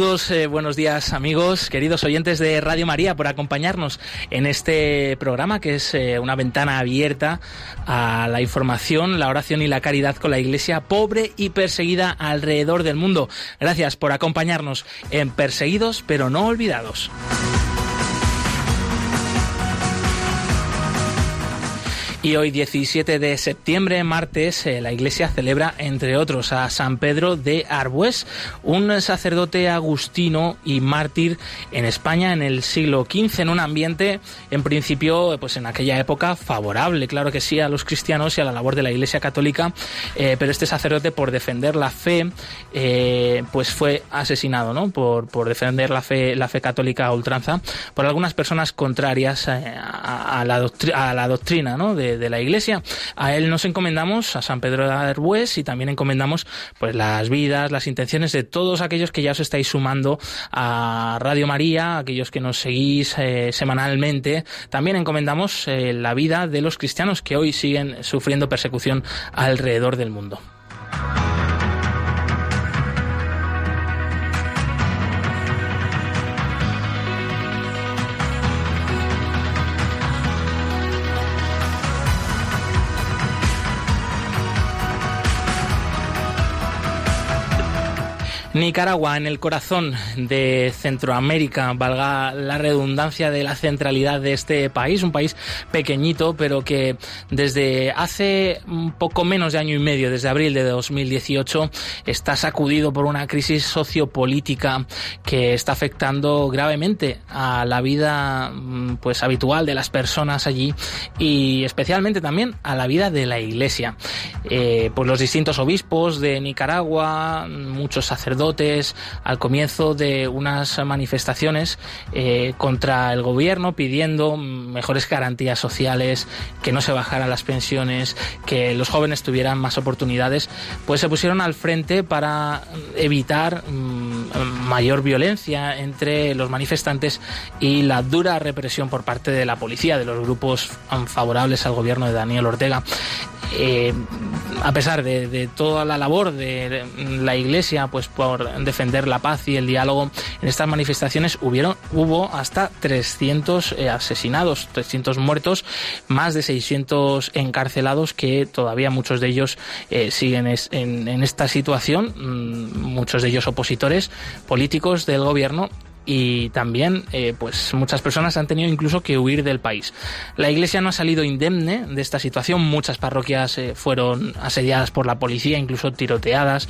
Eh, buenos días amigos, queridos oyentes de Radio María, por acompañarnos en este programa que es eh, una ventana abierta a la información, la oración y la caridad con la Iglesia pobre y perseguida alrededor del mundo. Gracias por acompañarnos en Perseguidos pero no olvidados. Y hoy 17 de septiembre, martes, eh, la Iglesia celebra, entre otros, a San Pedro de Arbues, un sacerdote agustino y mártir en España en el siglo XV, en un ambiente, en principio, pues en aquella época, favorable, claro que sí, a los cristianos y a la labor de la Iglesia católica, eh, pero este sacerdote, por defender la fe, eh, pues fue asesinado, ¿no? Por, por defender la fe, la fe católica a ultranza, por algunas personas contrarias a, la, a la doctrina, ¿no? De, la Iglesia. A él nos encomendamos, a San Pedro de Arbues, y también encomendamos pues las vidas, las intenciones de todos aquellos que ya os estáis sumando a Radio María, aquellos que nos seguís eh, semanalmente. También encomendamos eh, la vida de los cristianos que hoy siguen sufriendo persecución alrededor del mundo. Nicaragua, en el corazón de Centroamérica, valga la redundancia de la centralidad de este país, un país pequeñito, pero que desde hace un poco menos de año y medio, desde abril de 2018, está sacudido por una crisis sociopolítica que está afectando gravemente a la vida mm, pues habitual de las personas allí y especialmente también a la vida de la Iglesia. Eh, pues los distintos obispos de Nicaragua, muchos sacerdotes, al comienzo de unas manifestaciones eh, contra el gobierno pidiendo mejores garantías sociales, que no se bajaran las pensiones, que los jóvenes tuvieran más oportunidades, pues se pusieron al frente para evitar mm, mayor violencia entre los manifestantes y la dura represión por parte de la policía, de los grupos favorables al gobierno de Daniel Ortega. Eh, a pesar de, toda la labor de la Iglesia, pues por defender la paz y el diálogo, en estas manifestaciones hubieron, hubo hasta 300 eh, asesinados, 300 muertos, más de 600 encarcelados, que todavía muchos de ellos eh, siguen en, esta situación, mm, muchos de ellos opositores políticos del gobierno y también eh, pues muchas personas han tenido incluso que huir del país. La Iglesia no ha salido indemne de esta situación, muchas parroquias eh, fueron asediadas por la policía, incluso tiroteadas.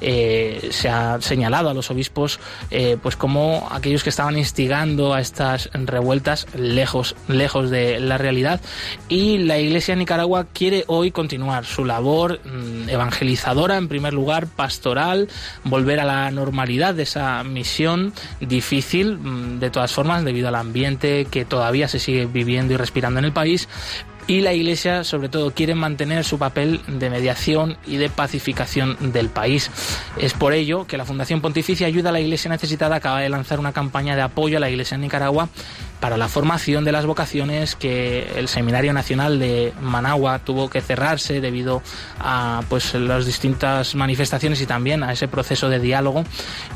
Eh, se ha señalado a los obispos pues como aquellos que estaban instigando a estas revueltas lejos, lejos de la realidad y la Iglesia de Nicaragua quiere hoy continuar su labor mm, evangelizadora en primer lugar, pastoral, volver a la normalidad de esa misión difícil difícil, mm, de todas formas, debido al ambiente que todavía se sigue viviendo y respirando en el país, y la Iglesia sobre todo quiere mantener su papel de mediación y de pacificación del país. Es por ello que la Fundación Pontificia Ayuda a la Iglesia Necesitada acaba de lanzar una campaña de apoyo a la Iglesia en Nicaragua para la formación de las vocaciones que el Seminario Nacional de Managua tuvo que cerrarse debido a pues las distintas manifestaciones y también a ese proceso de diálogo.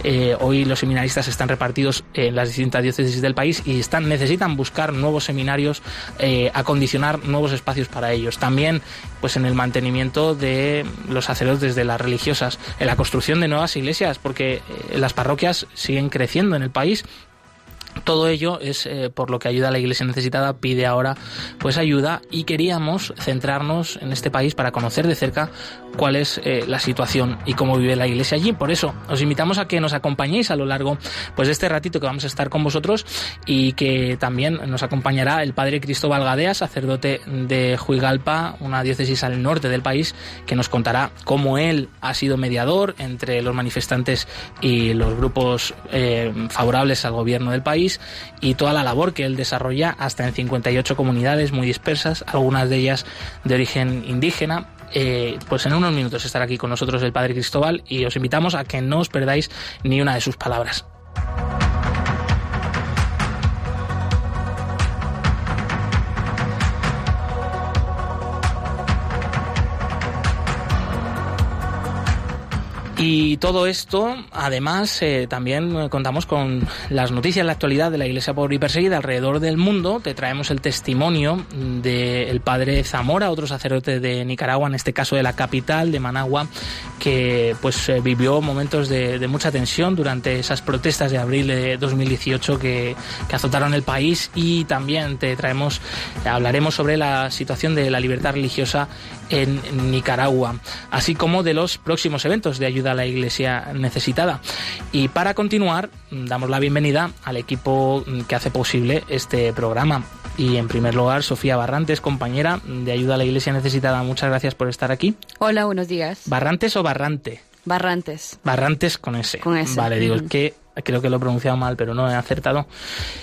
Eh, hoy los seminaristas están repartidos en las distintas diócesis del país y están necesitan buscar nuevos seminarios, eh, acondicionar nuevos espacios para ellos. También pues en el mantenimiento de los sacerdotes de las religiosas, en la construcción de nuevas iglesias, porque eh, las parroquias siguen creciendo en el país todo ello es eh, por lo que ayuda a la Iglesia necesitada pide ahora pues ayuda y queríamos centrarnos en este país para conocer de cerca cuál es eh, la situación y cómo vive la Iglesia allí. Por eso os invitamos a que nos acompañéis a lo largo pues de este ratito que vamos a estar con vosotros y que también nos acompañará el Padre Cristóbal Gadea, sacerdote de Juigalpa, una diócesis al norte del país, que nos contará cómo él ha sido mediador entre los manifestantes y los grupos eh, favorables al gobierno del país y toda la labor que él desarrolla hasta en 58 comunidades muy dispersas, algunas de ellas de origen indígena. Eh, pues en unos minutos estará aquí con nosotros el Padre Cristóbal y os invitamos a que no os perdáis ni una de sus palabras. Y todo esto, además, eh, también eh, contamos con las noticias de la actualidad de la Iglesia pobre y perseguida alrededor del mundo. Te traemos el testimonio del padre Zamora, otro sacerdote de Nicaragua, en este caso de la capital, de Managua, que pues eh, vivió momentos de, mucha tensión durante esas protestas de abril de 2018 que, que azotaron el país. Y también te traemos, hablaremos sobre la situación de la libertad religiosa en Nicaragua, así como de los próximos eventos de ayuda a la Iglesia necesitada. Y para continuar, damos la bienvenida al equipo que hace posible este programa. Y en primer lugar, Sofía Barrantes, compañera de Ayuda a la Iglesia Necesitada. Muchas gracias por estar aquí. Hola, buenos días. ¿Barrantes o Barrante? Barrantes. Barrantes con S. Con S. Vale, digo, es que creo que lo he pronunciado mal, pero no he acertado.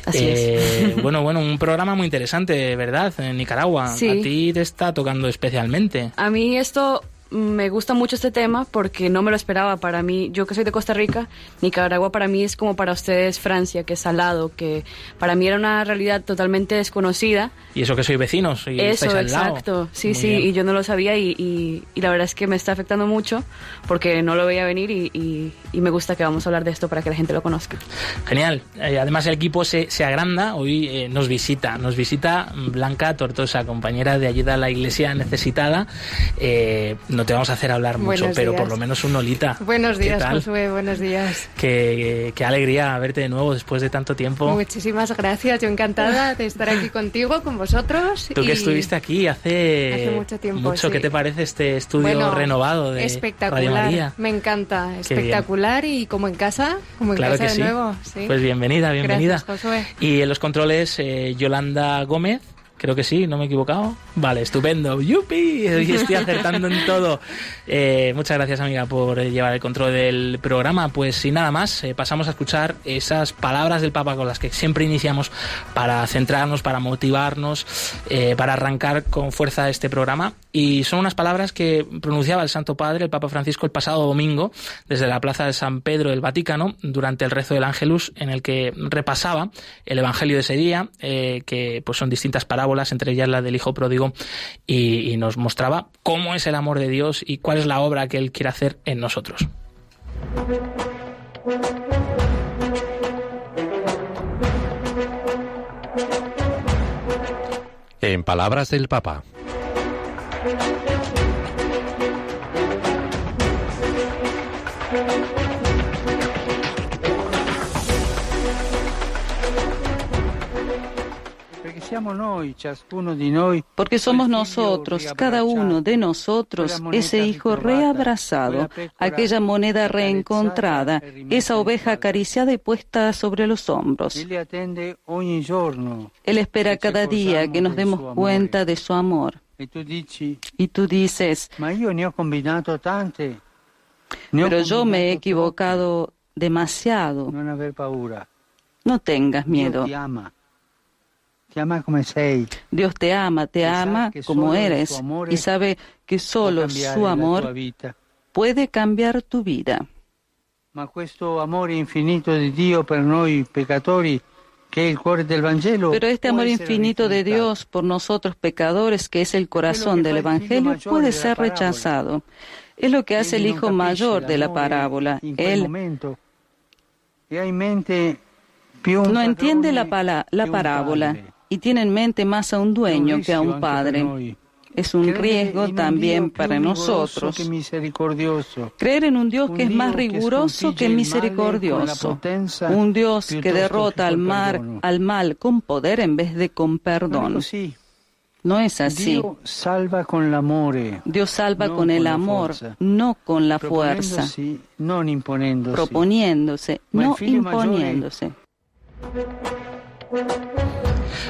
Así eh, Bueno, bueno, un programa muy interesante, ¿verdad? En Nicaragua. Sí. A ti te está tocando especialmente. A mí esto me gusta mucho este tema porque no me lo esperaba. Para mí, yo que soy de Costa Rica, Nicaragua para mí es como para ustedes Francia, que es al lado, que para mí era una realidad totalmente desconocida. Y eso que soy vecinos. Y eso, estáis al lado. exacto. Sí, Muy sí, bien. y yo no lo sabía y, y- y la verdad es que me está afectando mucho porque no lo veía venir y, y- me gusta que vamos a hablar de esto para que la gente lo conozca. Genial. Eh, además el equipo se, se agranda. Hoy eh, nos visita. Nos visita Blanca Tortosa, compañera de ayuda a la iglesia necesitada. Eh, no te vamos a hacer hablar mucho, Buenos pero días. por lo menos un olita. Buenos ¿Qué días? Josué, buenos días. Qué, qué alegría verte de nuevo después de tanto tiempo. Muchísimas gracias, yo encantada de estar aquí contigo, con vosotros. Tú que y estuviste aquí hace, Hace mucho tiempo, mucho. sí. ¿Qué te parece este estudio Bueno, renovado de Radio Espectacular, María? me encanta, espectacular y como en casa, como en Claro casa que de sí. nuevo. sí. Pues bienvenida, bienvenida. Gracias, Josué. Y en los controles, eh, Yolanda Gómez. Creo que sí, no me he equivocado. Vale, estupendo. ¡Yupi! Estoy acertando en todo. Eh, muchas gracias, amiga, por llevar el control del programa. Pues sin nada más, eh, pasamos a escuchar esas palabras del Papa con las que siempre iniciamos para centrarnos, para motivarnos, eh, para arrancar con fuerza este programa. Y son unas palabras que pronunciaba el Santo Padre, el Papa Francisco, el pasado domingo, desde la Plaza de San Pedro del Vaticano, durante el rezo del Ángelus, en el que repasaba el Evangelio de ese día, eh, que pues son distintas parábolas, entre ellas la del Hijo Pródigo, y, y nos mostraba cómo es el amor de Dios y cuál es la obra que Él quiere hacer en nosotros. En palabras del Papa. Porque somos nosotros, cada uno de nosotros, ese hijo reabrazado, aquella moneda reencontrada, esa oveja acariciada y puesta sobre los hombros. Él espera cada día que nos demos cuenta de su amor. Y tú dices, pero yo me he equivocado demasiado. No tengas miedo. Dios te ama, te ama como eres y sabe que solo su amor puede cambiar tu vida. Pero este amor infinito de Dios por nosotros pecadores, que es el corazón del Evangelio, puede ser rechazado. Es lo que hace el hijo mayor de la parábola. Él no entiende la, pala- la parábola y tiene en mente más a un dueño que a un padre. es un riesgo también para nosotros. Creer en un Dios que es más riguroso que misericordioso, un Dios que derrota al, mal, al mal con poder en vez de con perdón. No es así. Dios salva con el amor, Dios salva con el amor, no con la fuerza. No. Proponiéndose, no imponiéndose.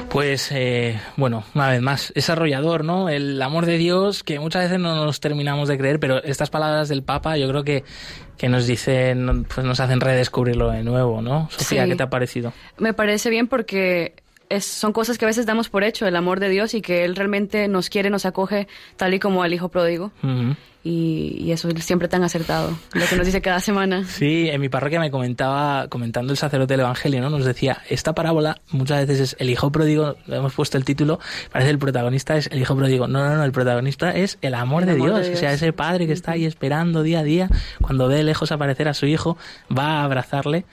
Pues eh, bueno, una vez más, es arrollador, ¿no? El amor de Dios que muchas veces no nos terminamos de creer, pero estas palabras del Papa yo creo que, que nos dicen, pues nos hacen redescubrirlo de nuevo, ¿no? Sofía, ¿qué te ha parecido? Me parece bien porque son cosas que a veces damos por hecho, el amor de Dios y que Él realmente nos quiere, nos acoge tal y como al Hijo pródigo y, eso es siempre tan acertado, lo que nos dice cada semana. Sí, en mi parroquia me comentaba, comentando el sacerdote del Evangelio, ¿no? Nos decía, esta parábola muchas veces es el hijo pródigo, le hemos puesto el título, parece el protagonista es el hijo pródigo. No, no, no, el protagonista es el amor, de, Dios, o sea, ese padre que está ahí esperando día a día, cuando ve lejos aparecer a su hijo, va a abrazarle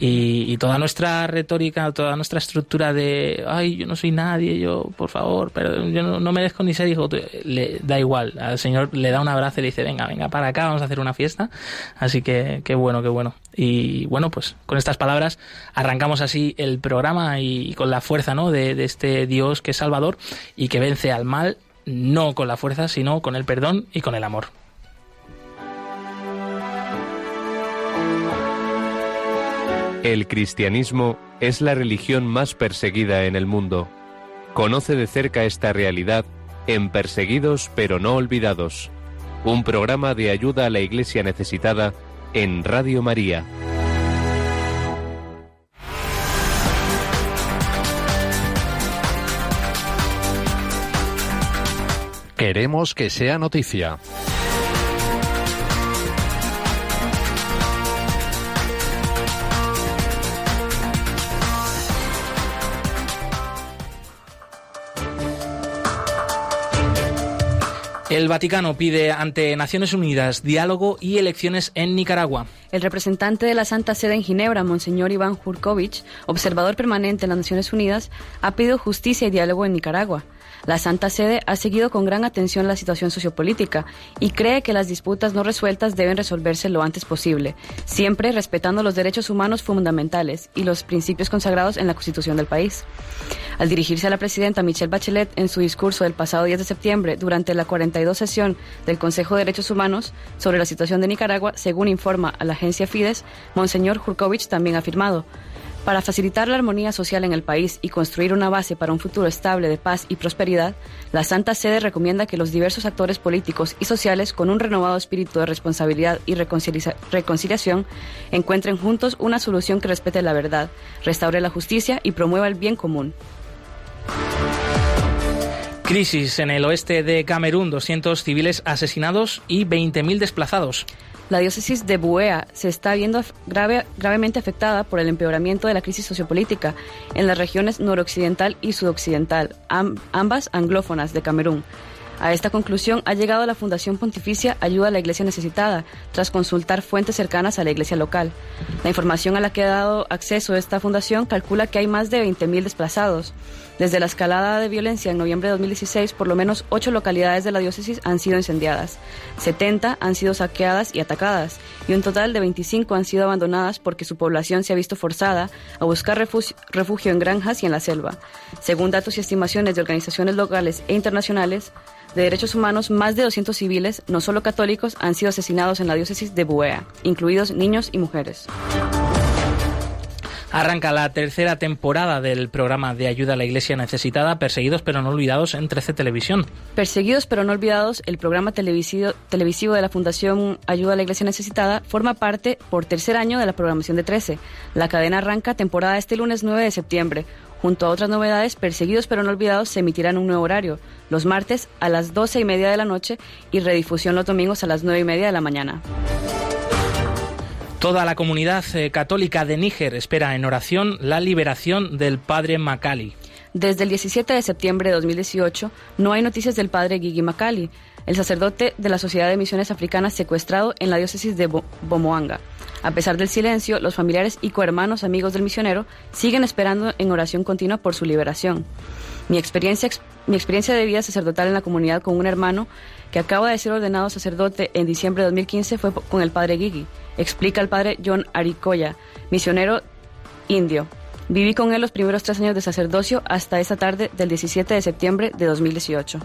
y, toda nuestra retórica, toda nuestra estructura de, ay, yo no soy nadie, yo, por favor, pero yo no, no merezco ni ser hijo, le da igual, al Señor le da un abrazo le dice, venga, venga, para acá, vamos a hacer una fiesta. Así que qué bueno, qué bueno. Y bueno, pues con estas palabras arrancamos así el programa y, con la fuerza ¿no? de este Dios que es Salvador y que vence al mal, no con la fuerza, sino con el perdón y con el amor. El cristianismo es la religión más perseguida en el mundo. Conoce de cerca esta realidad en Perseguidos pero no olvidados un programa de ayuda a la Iglesia necesitada en Radio María. Queremos que sea noticia. El Vaticano pide ante Naciones Unidas diálogo y elecciones en Nicaragua. El representante de la Santa Sede en Ginebra, Monseñor Iván Jurkovich, observador permanente en las Naciones Unidas, ha pedido justicia y diálogo en Nicaragua. La Santa Sede ha seguido con gran atención la situación sociopolítica y cree que las disputas no resueltas deben resolverse lo antes posible, siempre respetando los derechos humanos fundamentales y los principios consagrados en la Constitución del país. Al dirigirse a la presidenta Michelle Bachelet en su discurso del pasado 10 de septiembre durante la 42 sesión del Consejo de Derechos Humanos sobre la situación de Nicaragua, según informa a la agencia Fides, Monseñor Jurkovich también ha afirmado para facilitar la armonía social en el país y construir una base para un futuro estable de paz y prosperidad, la Santa Sede recomienda que los diversos actores políticos y sociales, con un renovado espíritu de responsabilidad y reconciliación, encuentren juntos una solución que respete la verdad, restaure la justicia y promueva el bien común. Crisis en el oeste de Camerún, 200 civiles asesinados y 20.000 desplazados. La diócesis de Buea se está viendo gravemente afectada por el empeoramiento de la crisis sociopolítica en las regiones noroccidental y sudoccidental, ambas anglófonas de Camerún. A esta conclusión ha llegado la Fundación Pontificia Ayuda a la Iglesia Necesitada, tras consultar fuentes cercanas a la iglesia local. La información a la que ha dado acceso esta fundación calcula que hay más de 20.000 desplazados. Desde la escalada de violencia en noviembre de 2016, por lo menos ocho localidades de la diócesis han sido incendiadas, 70 han sido saqueadas y atacadas, y un total de 25 han sido abandonadas porque su población se ha visto forzada a buscar refugio en granjas y en la selva. Según datos y estimaciones de organizaciones locales e internacionales, de derechos humanos, más de 200 civiles, no solo católicos, han sido asesinados en la diócesis de Buea, incluidos niños y mujeres. Arranca la tercera temporada del programa de ayuda a la Iglesia necesitada, Perseguidos pero no olvidados en 13 Televisión. Perseguidos pero no olvidados, el programa televisivo, televisivo de la Fundación Ayuda a la Iglesia Necesitada, forma parte por tercer año de la programación de 13. La cadena arranca temporada este lunes 9 de septiembre. Junto a otras novedades, Perseguidos pero no olvidados se emitirá en un nuevo horario, los martes a las 12 y media de la noche y redifusión los domingos a las 9 y media de la mañana. Toda la comunidad eh, católica de Níger espera en oración la liberación del padre Macali. Desde el 17 de septiembre de 2018 no hay noticias del padre Gigi Macali, el sacerdote de la Sociedad de Misiones Africanas secuestrado en la diócesis de Bomoanga. A pesar del silencio, los familiares y cohermanos amigos del misionero siguen esperando en oración continua por su liberación. Mi experiencia, mi experiencia de vida sacerdotal en la comunidad con un hermano que acaba de ser ordenado sacerdote en diciembre de 2015 fue con el padre Gigi, explica el padre John Aricoya, misionero indio. Viví con él los primeros tres años de sacerdocio hasta esa tarde del 17 de septiembre de 2018.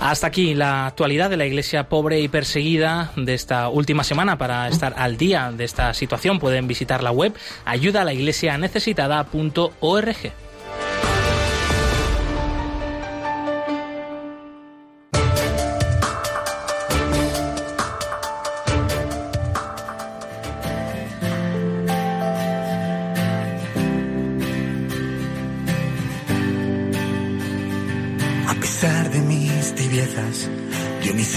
Hasta aquí la actualidad de la iglesia pobre y perseguida de esta última semana. Para estar al día de esta situación pueden visitar la web ayuda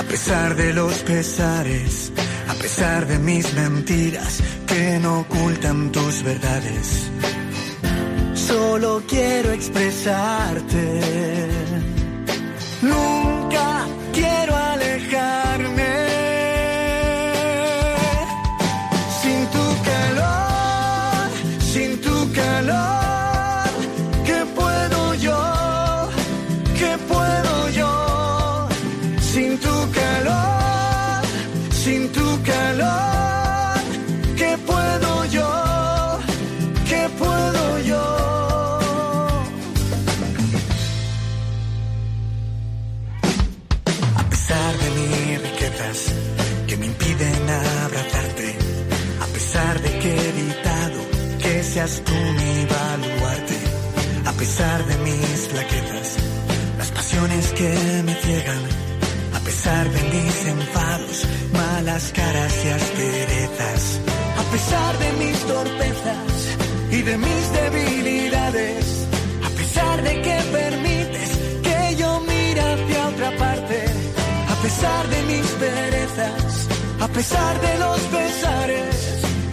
a pesar de los pesares, a pesar de mis mentiras que no ocultan tus verdades. Solo quiero expresarte. Nunca tú mi baluarte, a pesar de mis flaquezas, las pasiones que me ciegan, a pesar de mis enfados, malas caras y asperezas, a pesar de mis torpezas y de mis debilidades, a pesar de que permites que yo mire hacia otra parte, a pesar de mis perezas, a pesar de los pesares,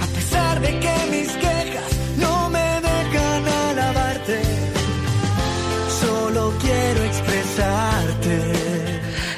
a pesar de que mis quejas expresarte.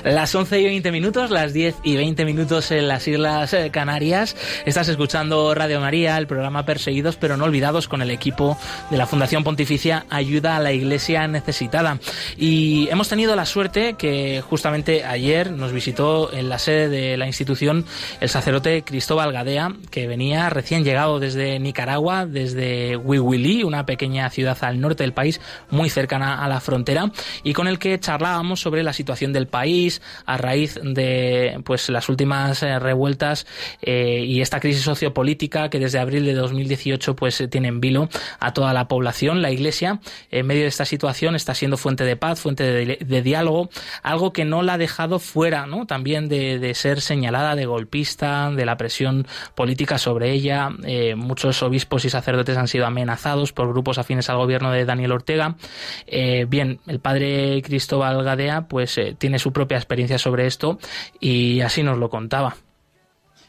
Las 11 y 20 minutos, las 10 y 20 minutos en las Islas eh, Canarias. Estás escuchando Radio María, el programa Perseguidos pero no olvidados con el equipo de la Fundación Pontificia Ayuda a la Iglesia Necesitada. Y hemos tenido la suerte que justamente ayer nos visitó en la sede de la institución el sacerdote Cristóbal Gadea, que venía recién llegado desde Nicaragua, desde Huihuilí, una pequeña ciudad al norte del país, muy cercana a la frontera, y con el que charlábamos sobre la situación del país, a raíz de pues las últimas eh, revueltas eh, y esta crisis sociopolítica que desde abril de 2018 pues tiene en vilo a toda la población. La Iglesia, en medio de esta situación, está siendo fuente de paz, fuente de, diálogo, algo que no la ha dejado fuera, ¿no? También de, ser señalada de golpista, de la presión política sobre ella. Eh, muchos obispos y sacerdotes han sido amenazados por grupos afines al gobierno de Daniel Ortega. bien, el padre Cristóbal Gadea, pues tiene su propia experiencia sobre esto y así nos lo contaba.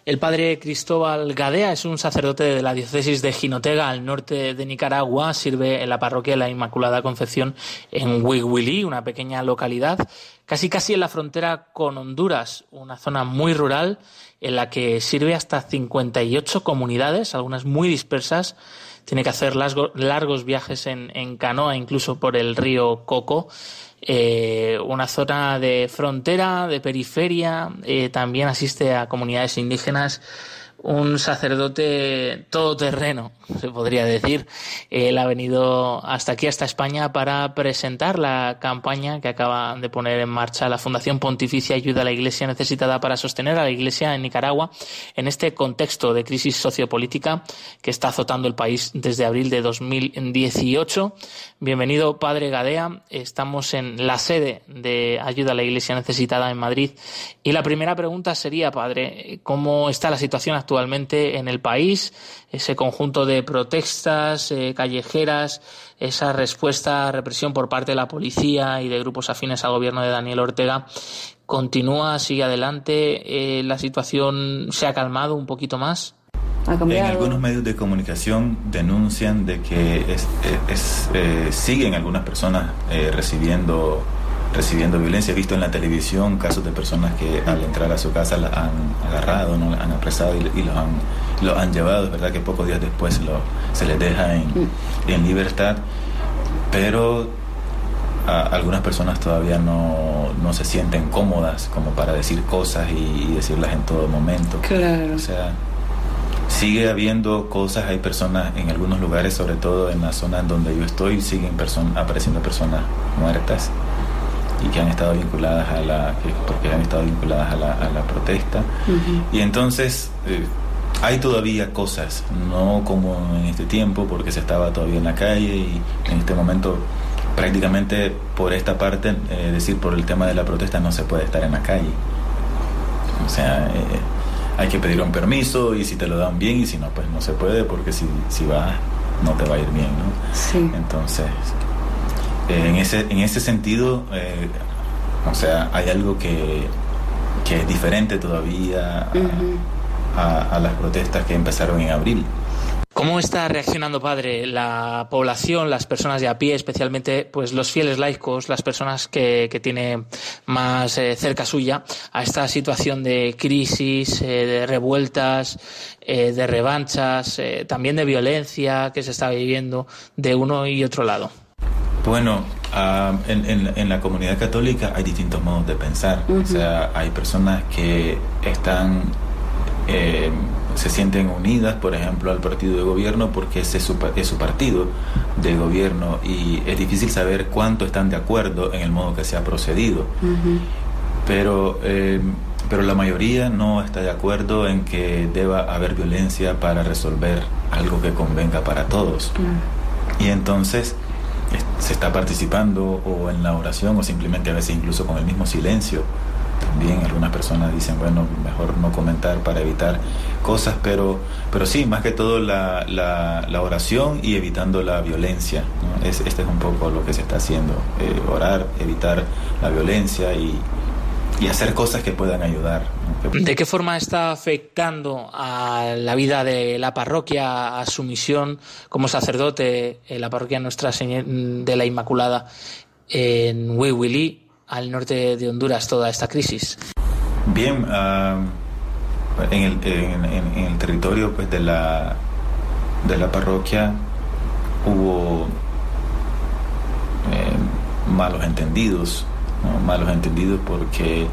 El padre Cristóbal Gadea es un sacerdote de la diócesis de Jinotega, al norte de Nicaragua. Sirve en la parroquia de la Inmaculada Concepción en Huihuilí, una pequeña localidad, casi casi en la frontera con Honduras, una zona muy rural en la que sirve hasta 58 comunidades, algunas muy dispersas. Tiene que hacer largos viajes en canoa, incluso por el río Coco eh, una zona de frontera, de periferia, eh, también asiste a comunidades indígenas un sacerdote todoterreno, se podría decir. Él ha venido hasta aquí, hasta España, para presentar la campaña que acaba de poner en marcha la Fundación Pontificia Ayuda a la Iglesia Necesitada para sostener a la Iglesia en Nicaragua en este contexto de crisis sociopolítica que está azotando el país desde abril de 2018. Bienvenido, Padre Gadea. Estamos en la sede de Ayuda a la Iglesia Necesitada en Madrid. Y la primera pregunta sería, Padre, ¿cómo está la situación actual? Actualmente en el país, ese conjunto de protestas eh, callejeras, esa respuesta a represión por parte de la policía y de grupos afines al gobierno de Daniel Ortega, continúa, sigue adelante, eh, la situación se ha calmado un poquito más. En algunos medios de comunicación denuncian de que eh, siguen algunas personas recibiendo recibiendo violencia. He visto en la televisión casos de personas que al entrar a su casa la han agarrado, ¿no? la han apresado y, y los, han, lo han llevado. Es verdad que pocos días después lo, se les deja en, mm. en libertad, pero algunas personas todavía no, no, se sienten cómodas como para decir cosas y, decirlas en todo momento. Claro. O sea, sigue habiendo cosas, hay personas en algunos lugares, sobre todo en la zona en donde yo estoy, siguen apareciendo personas muertas y que han estado vinculadas a la porque han estado vinculadas a la, a la protesta y entonces eh, hay todavía cosas no como en este tiempo porque se estaba todavía en la calle y en este momento prácticamente por esta parte eh, es decir por el tema de la protesta no se puede estar en la calle o sea eh, hay que pedir un permiso y si te lo dan bien y si no pues no se puede porque si, si vas no te va a ir bien ¿no? Sí. entonces en, ese, en ese sentido, eh, o sea, hay algo que, que es diferente todavía a, las protestas que empezaron en abril. ¿Cómo está reaccionando, padre, la población, las personas de a pie, especialmente pues los fieles laicos, las personas que, que tiene más eh, cerca suya, a esta situación de crisis, eh, de revueltas, de revanchas, también de violencia que se está viviendo de uno y otro lado? Bueno, ah, en, la comunidad católica hay distintos modos de pensar. O sea, hay personas que están, eh, se sienten unidas, por ejemplo, al partido de gobierno porque ese es su, es su partido de gobierno y es difícil saber cuánto están de acuerdo en el modo que se ha procedido. Pero eh, pero la mayoría no está de acuerdo en que deba haber violencia para resolver algo que convenga para todos. Y entonces se está participando o en la oración o simplemente a veces incluso con el mismo silencio. También algunas personas dicen, bueno, mejor no comentar para evitar cosas, pero, pero sí, más que todo la, la, oración y evitando la violencia. Es, este es un poco lo que se está haciendo, eh, orar, evitar la violencia y, y hacer cosas que puedan ayudar. ¿De qué forma está afectando a la vida de la parroquia, a su misión como sacerdote en la parroquia Nuestra Señora de la Inmaculada en Huihuilí, al norte de Honduras, toda esta crisis? Bien, ah, en, el, en, el, territorio pues, de, la, de la parroquia hubo eh, malos entendidos malos entendidos porque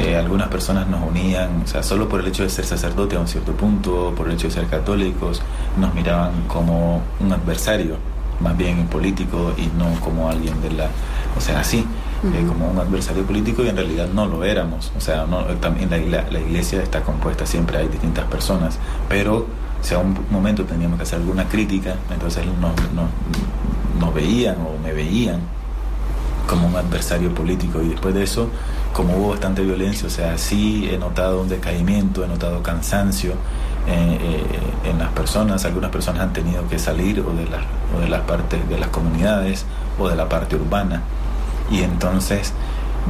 eh, algunas personas nos unían, o sea, solo por el hecho de ser sacerdote a un cierto punto, por el hecho de ser católicos, nos miraban como un adversario, más bien político y no como alguien de la, o sea, así, eh, como un adversario político y en realidad no lo éramos, o sea, no, también la, la, iglesia está compuesta, siempre hay distintas personas, pero si a un momento teníamos que hacer alguna crítica, entonces nos, nos, nos veían o me veían como un adversario político. Y después de eso, como hubo bastante violencia, o sea, sí he notado un decaimiento, he notado cansancio eh, eh, en las personas, algunas personas han tenido que salir o de, las, o de las partes de las comunidades o de la parte urbana. Y entonces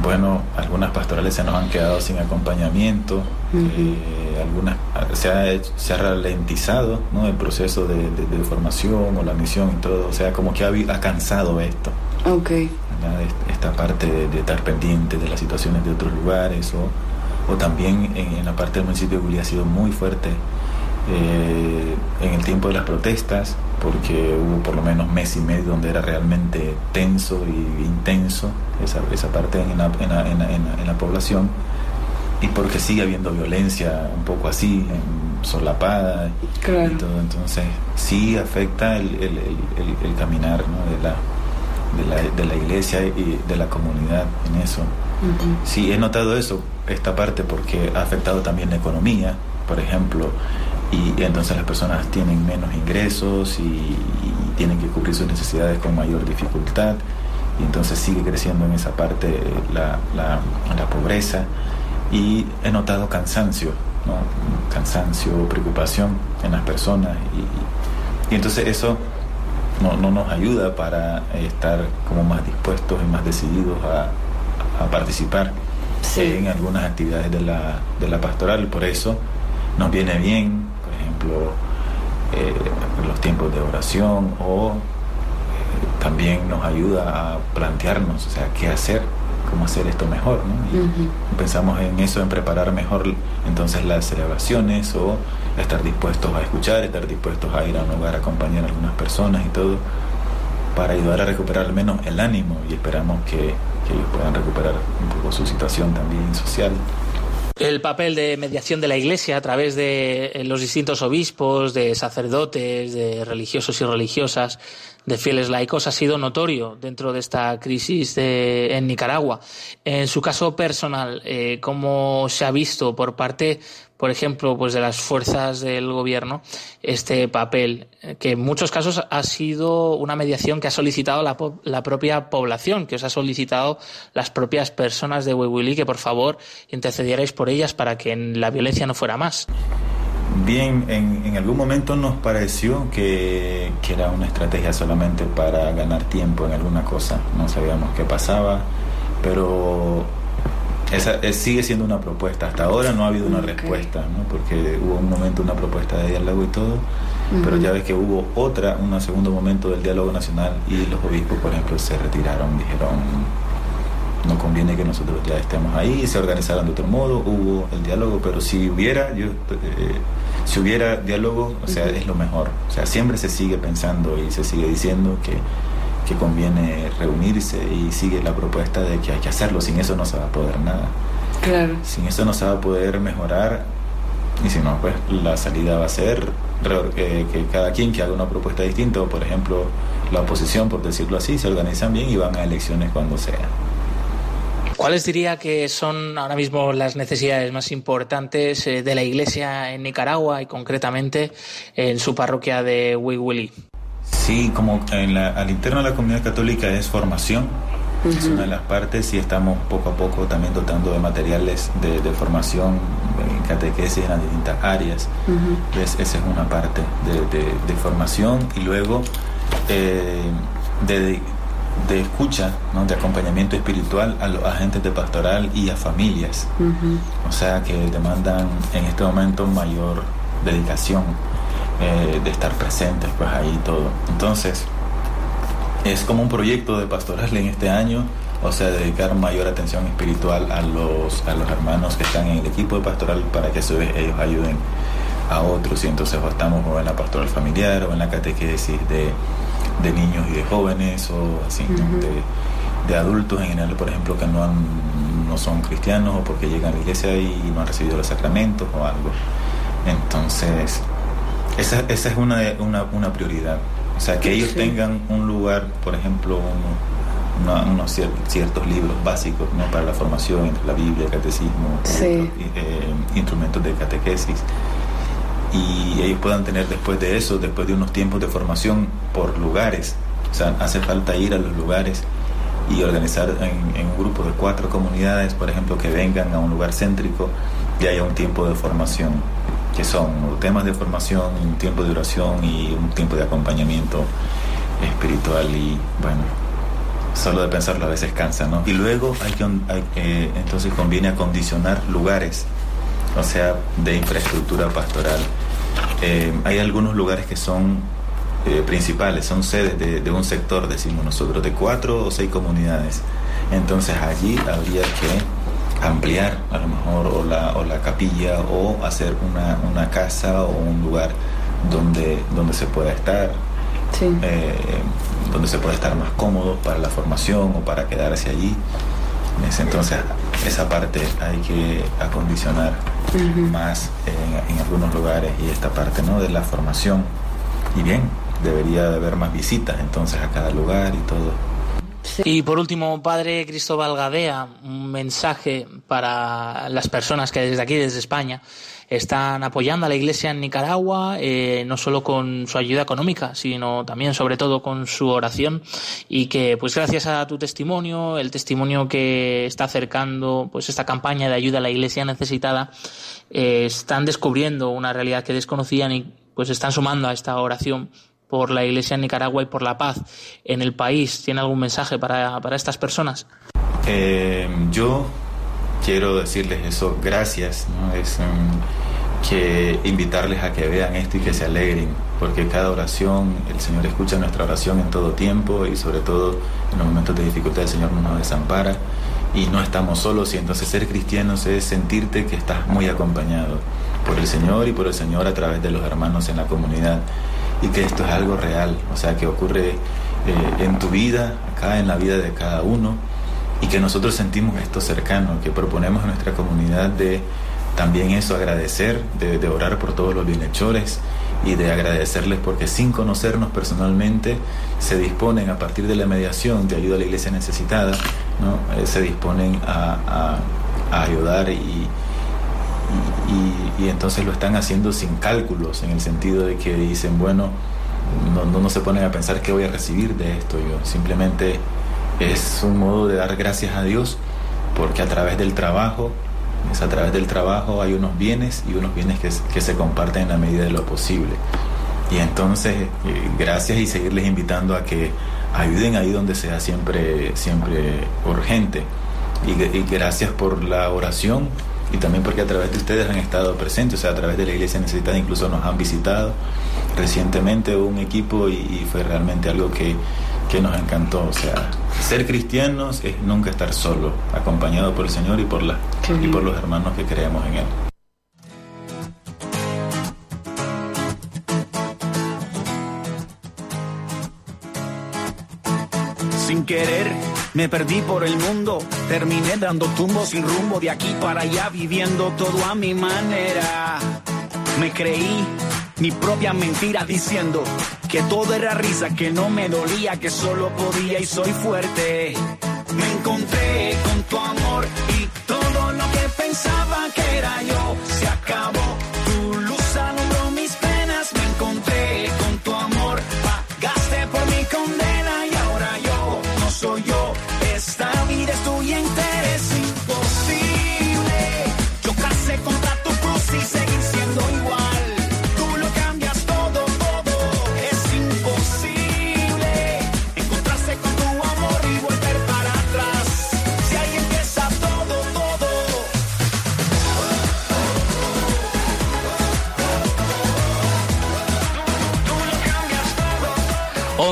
bueno, algunas pastorales se nos han quedado sin acompañamiento, eh, algunas se ha, se ha ralentizado ¿no? el proceso de, de, formación o la misión y todo, o sea, como que ha, ha cansado esto. Okay esta parte de, estar pendiente de las situaciones de otros lugares o, o también en, la parte del municipio de Gulí ha sido muy fuerte eh, en el tiempo de las protestas porque hubo por lo menos mes y medio donde era realmente tenso y intenso esa, esa parte en la, en, la, en, la, en la población y porque sigue habiendo violencia un poco así, solapada y todo. Entonces sí afecta el, el, el, caminar de, la, de, la, de, la, iglesia y de la comunidad en eso. Sí, he notado eso, esta parte, porque ha afectado también la economía, por ejemplo, y, entonces las personas tienen menos ingresos y, tienen que cubrir sus necesidades con mayor dificultad y entonces sigue creciendo en esa parte la, la, la pobreza y he notado cansancio, ¿no? cansancio, preocupación en las personas y, y entonces eso no, no, nos ayuda para estar como más dispuestos y más decididos a, a participar en algunas actividades de la, de la pastoral. Por eso nos viene bien eh, los tiempos de oración o eh, también nos ayuda a plantearnos, o sea, qué hacer, cómo hacer esto mejor, ¿no? Pensamos en eso, en preparar mejor entonces las celebraciones o estar dispuestos a escuchar, estar dispuestos a ir a un lugar a acompañar a algunas personas y todo, para ayudar a recuperar al menos el ánimo y esperamos que, que ellos puedan recuperar un poco su situación también social el papel de mediación de la Iglesia a través de eh, los distintos obispos, de sacerdotes, de religiosos y religiosas, de fieles laicos ha sido notorio dentro de esta crisis en Nicaragua. En su caso personal, eh, ¿cómo se ha visto por parte por ejemplo, pues de las fuerzas del gobierno, este papel, que en muchos casos ha sido una mediación que ha solicitado la, la propia población, que os ha solicitado las propias personas de Huehuili, que por favor intercedierais por ellas para que la violencia no fuera más. Bien, en, en, algún momento nos pareció que, que, era una estrategia solamente para ganar tiempo en alguna cosa. No sabíamos qué pasaba, pero esa sigue siendo una propuesta. Hasta ahora no ha habido una respuesta, ¿no? porque hubo un momento, una propuesta de diálogo y todo, pero ya ves que hubo otra, un segundo momento del diálogo nacional y los obispos, por ejemplo, se retiraron, dijeron, no conviene que nosotros ya estemos ahí, se organizaron de otro modo, hubo el diálogo, pero si hubiera, yo, eh, si hubiera diálogo, o sea, es lo mejor. O sea, siempre se sigue pensando y se sigue diciendo que que conviene reunirse y sigue la propuesta de que hay que hacerlo, sin eso no se va a poder nada. Claro. Sin eso no se va a poder mejorar y si no, pues la salida va a ser que, que cada quien que haga una propuesta distinta, por ejemplo la oposición, por decirlo así, se organizan bien y van a elecciones cuando sea. ¿Cuáles diría que son ahora mismo las necesidades más importantes eh, de la Iglesia en Nicaragua y concretamente en su parroquia de Huihuili? Sí, como en la, al interno de la comunidad católica es formación, es una de las partes y estamos poco a poco también dotando de materiales de, formación en catequesis en las distintas áreas. esa es una parte de, formación y luego eh, de, escucha, ¿no? de acompañamiento espiritual a los agentes de pastoral y a familias. O sea que demandan en este momento mayor dedicación eh, de estar presentes, pues ahí todo. Entonces, es como un proyecto de pastoral en este año, o sea, dedicar mayor atención espiritual a los, a los hermanos que están en el equipo de pastoral para que eso ellos ayuden a otros. Y entonces estamos o en la pastoral familiar o en la catequesis de, de niños y de jóvenes o así, de, de, adultos en general, por ejemplo, que no, han, no son cristianos o porque llegan a la iglesia y no han recibido los sacramentos o algo. Entonces, esa, esa es una, una, una, prioridad. O sea, que ellos tengan un lugar, por ejemplo, unos ciertos libros básicos ¿no? para la formación entre la Biblia, el catecismo, eh, instrumentos de catequesis. Y ellos puedan tener después de eso, después de unos tiempos de formación por lugares. O sea, hace falta ir a los lugares y organizar en, en un grupo de cuatro comunidades, por ejemplo, que vengan a un lugar céntrico y haya un tiempo de formación que son temas de formación, un tiempo de oración y un tiempo de acompañamiento espiritual y bueno, solo de pensarlo a veces cansa, ¿no? Y luego hay que, eh, entonces conviene acondicionar lugares, o sea, de infraestructura pastoral. Eh, hay algunos lugares que son eh, principales, son sedes de, de un sector, decimos nosotros, de cuatro o seis comunidades. Entonces allí habría que ampliar a lo mejor o la, o la capilla o hacer una, una, casa o un lugar donde, donde se pueda estar, eh, donde se pueda estar más cómodo para la formación o para quedarse allí. Entonces esa parte hay que acondicionar más en, en, algunos lugares y esta parte ¿no? de la formación. Y bien, debería de haber más visitas entonces a cada lugar y todo. Y por último, Padre Cristóbal Gadea, un mensaje para las personas que desde aquí, desde España, están apoyando a la Iglesia en Nicaragua, eh, no solo con su ayuda económica, sino también, sobre todo, con su oración, y que, pues, gracias a tu testimonio, el testimonio que está acercando, pues, esta campaña de ayuda a la Iglesia necesitada, eh, están descubriendo una realidad que desconocían y, pues, están sumando a esta oración por la Iglesia en Nicaragua y por la paz en el país. ¿Tiene algún mensaje para, para estas personas? Eh, yo quiero decirles eso, gracias. ¿no? Es um, que invitarles a que vean esto y que se alegren, porque cada oración, el Señor escucha nuestra oración en todo tiempo y sobre todo en los momentos de dificultad el Señor no nos desampara y no estamos solos y entonces ser cristianos es sentirte que estás muy acompañado por el Señor y por el Señor a través de los hermanos en la comunidad y que esto es algo real, o sea, que ocurre eh, en tu vida, acá en la vida de cada uno, y que nosotros sentimos esto cercano, que proponemos a nuestra comunidad de también eso, agradecer, de, orar por todos los bienhechores y de agradecerles porque sin conocernos personalmente se disponen a partir de la mediación de ayuda a la iglesia necesitada, ¿no? Eh, se disponen a ayudar y, y, y, entonces lo están haciendo sin cálculos, en el sentido de que dicen, bueno, no, no, no, se ponen a pensar qué voy a recibir de esto, yo simplemente es un modo de dar gracias a Dios, porque a través del trabajo, es a través del trabajo hay unos bienes y unos bienes que, que se comparten en la medida de lo posible. Y entonces, eh, gracias y seguirles invitando a que ayuden ahí donde sea siempre, siempre urgente. Y, y gracias por la oración y también porque a través de ustedes han estado presentes, o sea, a través de la Iglesia Necesitada incluso nos han visitado recientemente un equipo y, y fue realmente algo que, que, nos encantó, o sea, ser cristianos es nunca estar solo, acompañado por el Señor y por, la, y por los hermanos que creemos en Él. Sin querer me perdí por el mundo, terminé dando tumbos sin rumbo de aquí para allá, viviendo todo a mi manera. Me creí mi propia mentira diciendo que todo era risa, que no me dolía, que solo podía y soy fuerte. Me encontré con tu amor y todo lo que pensaba que era yo se acabó.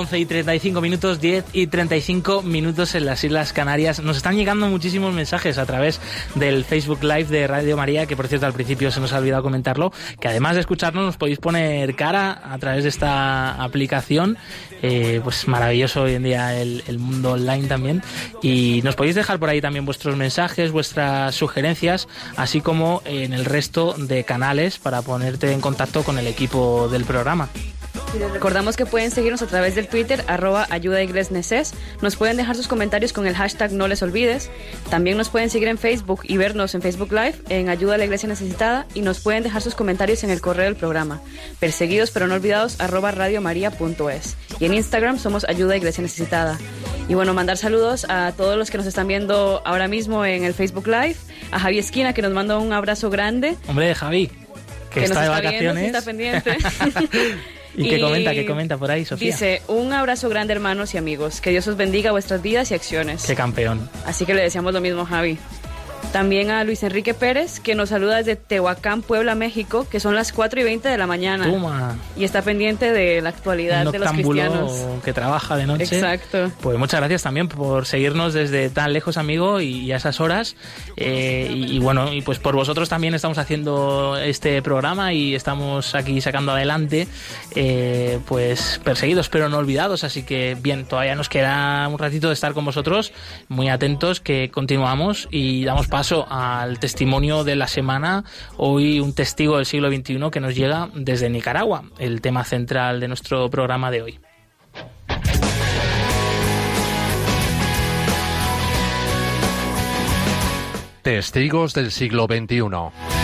11 y 35 minutos, 10 y 35 minutos en las Islas Canarias. Nos están llegando muchísimos mensajes a través del Facebook Live de Radio María, que por cierto al principio se nos ha olvidado comentarlo, que además de escucharnos nos podéis poner cara a través de esta aplicación. Eh, pues maravilloso hoy en día el, el mundo online también. Y nos podéis dejar por ahí también vuestros mensajes, vuestras sugerencias, así como en el resto de canales para ponerte en contacto con el equipo del programa. Recordamos que pueden seguirnos a través del Twitter, arroba ayuda. Nos pueden dejar sus comentarios con el hashtag no les olvides. También nos pueden seguir en Facebook y vernos en Facebook Live en Ayuda a la Iglesia Necesitada. Y nos pueden dejar sus comentarios en el correo del programa, perseguidos pero no olvidados, arroba radiomaria.es. Y en Instagram somos Ayuda a Iglesia Necesitada. Y bueno, mandar saludos a todos los que nos están viendo ahora mismo en el Facebook Live. A Javi Esquina, que nos manda un abrazo grande. Hombre, Javi, que, que está nos de está vacaciones. está pendiente. ¿Y qué comenta, qué comenta por ahí, Sofía? Dice, un abrazo grande hermanos y amigos, que Dios os bendiga vuestras vidas y acciones. Qué campeón. Así que le deseamos lo mismo, Javi. También a Luis Enrique Pérez, que nos saluda desde Tehuacán, Puebla, México, que son las 4 y 20 de la mañana. Toma. Y está pendiente de la actualidad Un de los cristianos. que trabaja de noche. Exacto. Pues muchas gracias también por seguirnos desde tan lejos, amigo, y, y a esas horas. Eh, y, y bueno, y pues por vosotros también estamos haciendo este programa y estamos aquí sacando adelante, eh, pues perseguidos pero no olvidados. Así que bien, todavía nos queda un ratito de estar con vosotros, muy atentos, que continuamos y damos paso al testimonio de la semana. Hoy un testigo del siglo XXI que nos llega desde Nicaragua, el tema central de nuestro programa de hoy. Testigos del siglo XXI.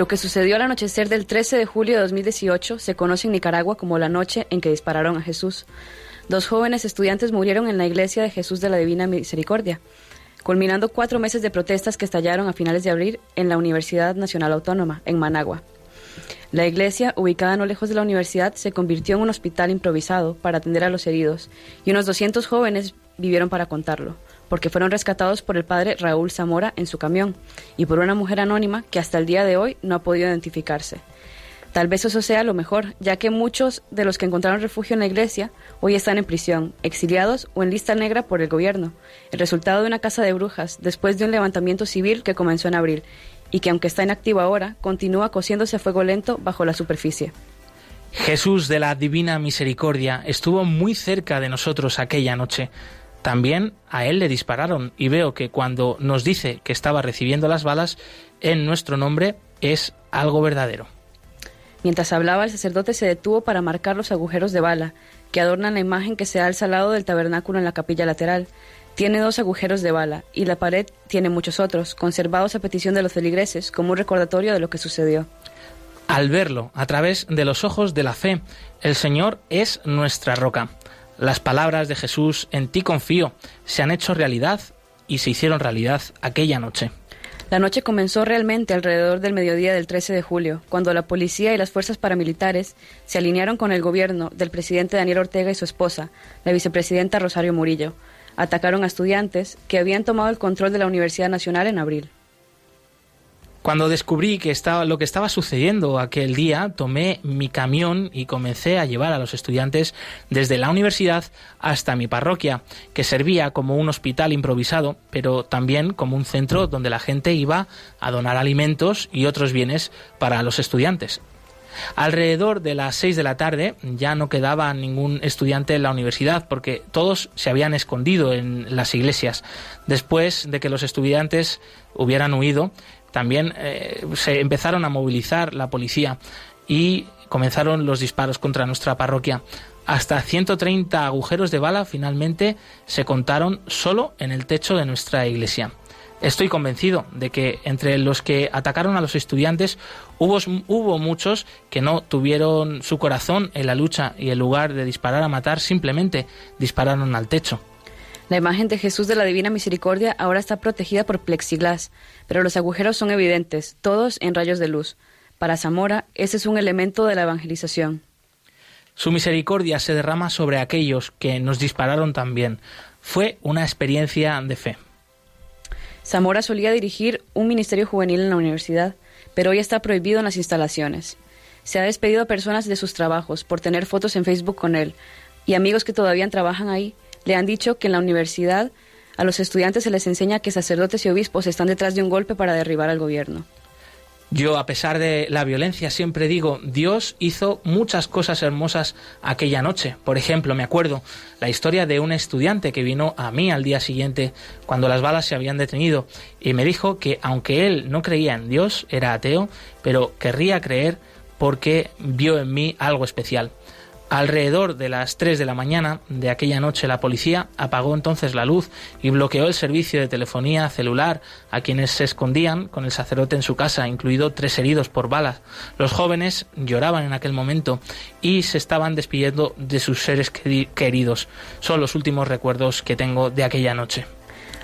Lo que sucedió al anochecer del 13 de julio de 2018 se conoce en Nicaragua como la noche en que dispararon a Jesús. Dos jóvenes estudiantes murieron en la iglesia de Jesús de la Divina Misericordia, culminando cuatro meses de protestas que estallaron a finales de abril en la Universidad Nacional Autónoma, en Managua. La iglesia, ubicada no lejos de la universidad, se convirtió en un hospital improvisado para atender a los heridos, y unos 200 jóvenes vivieron para contarlo porque fueron rescatados por el padre Raúl Zamora en su camión y por una mujer anónima que hasta el día de hoy no ha podido identificarse. Tal vez eso sea lo mejor, ya que muchos de los que encontraron refugio en la iglesia hoy están en prisión, exiliados o en lista negra por el gobierno, el resultado de una casa de brujas después de un levantamiento civil que comenzó en abril y que aunque está inactivo ahora, continúa cociéndose a fuego lento bajo la superficie. Jesús de la Divina Misericordia estuvo muy cerca de nosotros aquella noche. También a él le dispararon y veo que cuando nos dice que estaba recibiendo las balas en nuestro nombre es algo verdadero. Mientras hablaba, el sacerdote se detuvo para marcar los agujeros de bala que adornan la imagen que se alza al lado del tabernáculo en la capilla lateral. Tiene dos agujeros de bala y la pared tiene muchos otros, conservados a petición de los feligreses como un recordatorio de lo que sucedió. Al verlo a través de los ojos de la fe, el Señor es nuestra roca. Las palabras de Jesús, en ti confío, se han hecho realidad y se hicieron realidad aquella noche. La noche comenzó realmente alrededor del mediodía del 13 de julio, cuando la policía y las fuerzas paramilitares se alinearon con el gobierno del presidente Daniel Ortega y su esposa, la vicepresidenta Rosario Murillo. Atacaron a estudiantes que habían tomado el control de la Universidad Nacional en abril. Cuando descubrí que estaba, lo que estaba sucediendo aquel día, tomé mi camión y comencé a llevar a los estudiantes desde la universidad hasta mi parroquia, que servía como un hospital improvisado, pero también como un centro donde la gente iba a donar alimentos y otros bienes para los estudiantes. Alrededor de las seis de la tarde ya no quedaba ningún estudiante en la universidad porque todos se habían escondido en las iglesias. Después de que los estudiantes hubieran huido, también eh, se empezaron a movilizar la policía y comenzaron los disparos contra nuestra parroquia. Hasta 130 agujeros de bala finalmente se contaron solo en el techo de nuestra iglesia. Estoy convencido de que entre los que atacaron a los estudiantes hubo, hubo, muchos que no tuvieron su corazón en la lucha y en lugar de disparar a matar simplemente dispararon al techo. La imagen de Jesús de la Divina Misericordia ahora está protegida por plexiglas, pero los agujeros son evidentes, todos en rayos de luz. Para Zamora, ese es un elemento de la evangelización. Su misericordia se derrama sobre aquellos que nos dispararon también. Fue una experiencia de fe. Zamora solía dirigir un ministerio juvenil en la universidad, pero hoy está prohibido en las instalaciones. Se ha despedido a personas de sus trabajos por tener fotos en Facebook con él, y amigos que todavía trabajan ahí le han dicho que en la universidad a los estudiantes se les enseña que sacerdotes y obispos están detrás de un golpe para derribar al gobierno. Yo, a pesar de la violencia, siempre digo, Dios hizo muchas cosas hermosas aquella noche. Por ejemplo, me acuerdo la historia de un estudiante que vino a mí al día siguiente cuando las balas se habían detenido y me dijo que aunque él no creía en Dios, era ateo, pero querría creer porque vio en mí algo especial. Alrededor de las 3 de la mañana de aquella noche la policía apagó entonces la luz y bloqueó el servicio de telefonía celular a quienes se escondían con el sacerdote en su casa, incluido tres heridos por balas. Los jóvenes lloraban en aquel momento y se estaban despidiendo de sus seres queridos. Son los últimos recuerdos que tengo de aquella noche.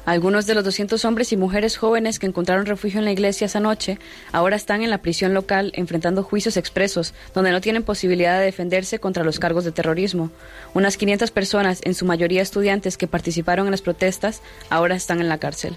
Algunos de los 200 hombres y mujeres jóvenes que encontraron refugio en la iglesia esa noche ahora están en la prisión local enfrentando juicios expresos, donde no tienen posibilidad de defenderse contra los cargos de terrorismo. Unas 500 personas, en su mayoría estudiantes que participaron en las protestas, ahora están en la cárcel.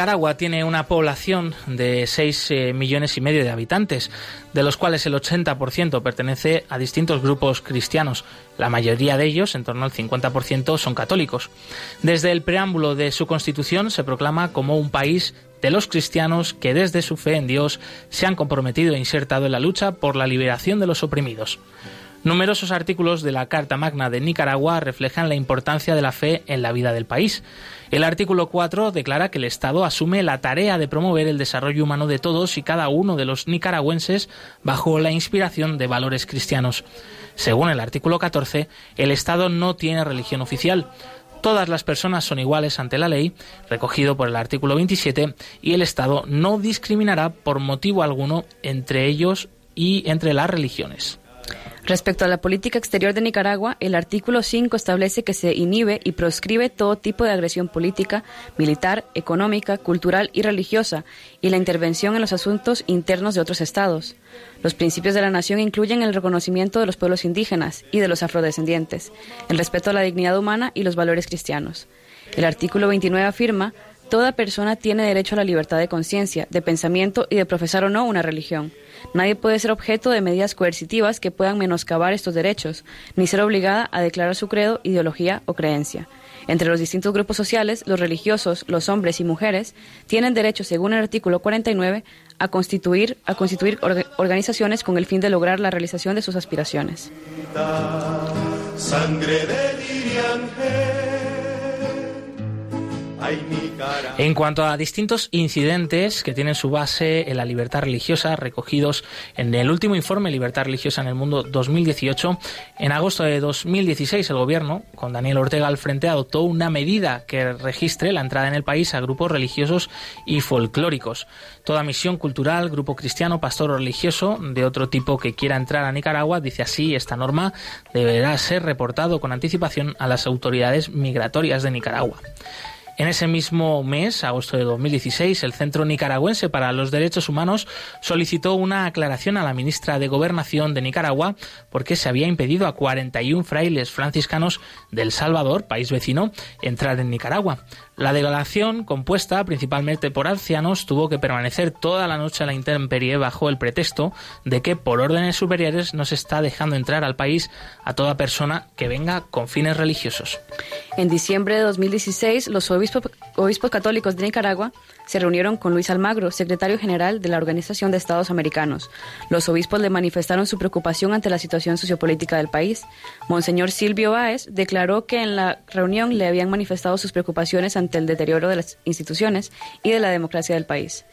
Nicaragua tiene una población de 6 eh, millones y medio de habitantes, de los cuales el 80% pertenece a distintos grupos cristianos. La mayoría de ellos, en torno al 50%, son católicos. Desde el preámbulo de su constitución se proclama como un país de los cristianos que desde su fe en Dios se han comprometido e insertado en la lucha por la liberación de los oprimidos. Numerosos artículos de la Carta Magna de Nicaragua reflejan la importancia de la fe en la vida del país. El artículo 4 declara que el Estado asume la tarea de promover el desarrollo humano de todos y cada uno de los nicaragüenses bajo la inspiración de valores cristianos. Según el artículo 14, el Estado no tiene religión oficial. Todas las personas son iguales ante la ley, recogido por el artículo 27, y el Estado no discriminará por motivo alguno entre ellos y entre las religiones. Respecto a la política exterior de Nicaragua, el artículo 5 establece que se inhibe y proscribe todo tipo de agresión política, militar, económica, cultural y religiosa, y la intervención en los asuntos internos de otros estados. Los principios de la nación incluyen el reconocimiento de los pueblos indígenas y de los afrodescendientes, el respeto a la dignidad humana y los valores cristianos. El artículo 29 afirma Toda persona tiene derecho a la libertad de conciencia, de pensamiento y de profesar o no una religión. Nadie puede ser objeto de medidas coercitivas que puedan menoscabar estos derechos, ni ser obligada a declarar su credo, ideología o creencia. Entre los distintos grupos sociales, los religiosos, los hombres y mujeres tienen derecho, según el artículo 49, a constituir, a constituir organizaciones con el fin de lograr la realización de sus aspiraciones. Sangre de en cuanto a distintos incidentes que tienen su base en la libertad religiosa, recogidos en el último informe Libertad Religiosa en el Mundo 2018, en agosto de 2016 el gobierno, con Daniel Ortega al frente, adoptó una medida que registre la entrada en el país a grupos religiosos y folclóricos. Toda misión cultural, grupo cristiano, pastor o religioso de otro tipo que quiera entrar a Nicaragua, dice así, esta norma deberá ser reportado con anticipación a las autoridades migratorias de Nicaragua. En ese mismo mes, agosto de 2016, el Centro Nicaragüense para los Derechos Humanos solicitó una aclaración a la ministra de Gobernación de Nicaragua porque se había impedido a 41 frailes franciscanos del Salvador, país vecino, entrar en Nicaragua. La delegación, compuesta principalmente por ancianos, tuvo que permanecer toda la noche a la intemperie bajo el pretexto de que por órdenes superiores no se está dejando entrar al país a toda persona que venga con fines religiosos. En diciembre de 2016, los obispos, obispos católicos de Nicaragua se reunieron con Luis Almagro, secretario general de la Organización de Estados Americanos. Los obispos le manifestaron su preocupación ante la situación sociopolítica del país. Monseñor Silvio Báez declaró que en la reunión le habían manifestado sus preocupaciones ante el deterioro de las instituciones y de la democracia del país.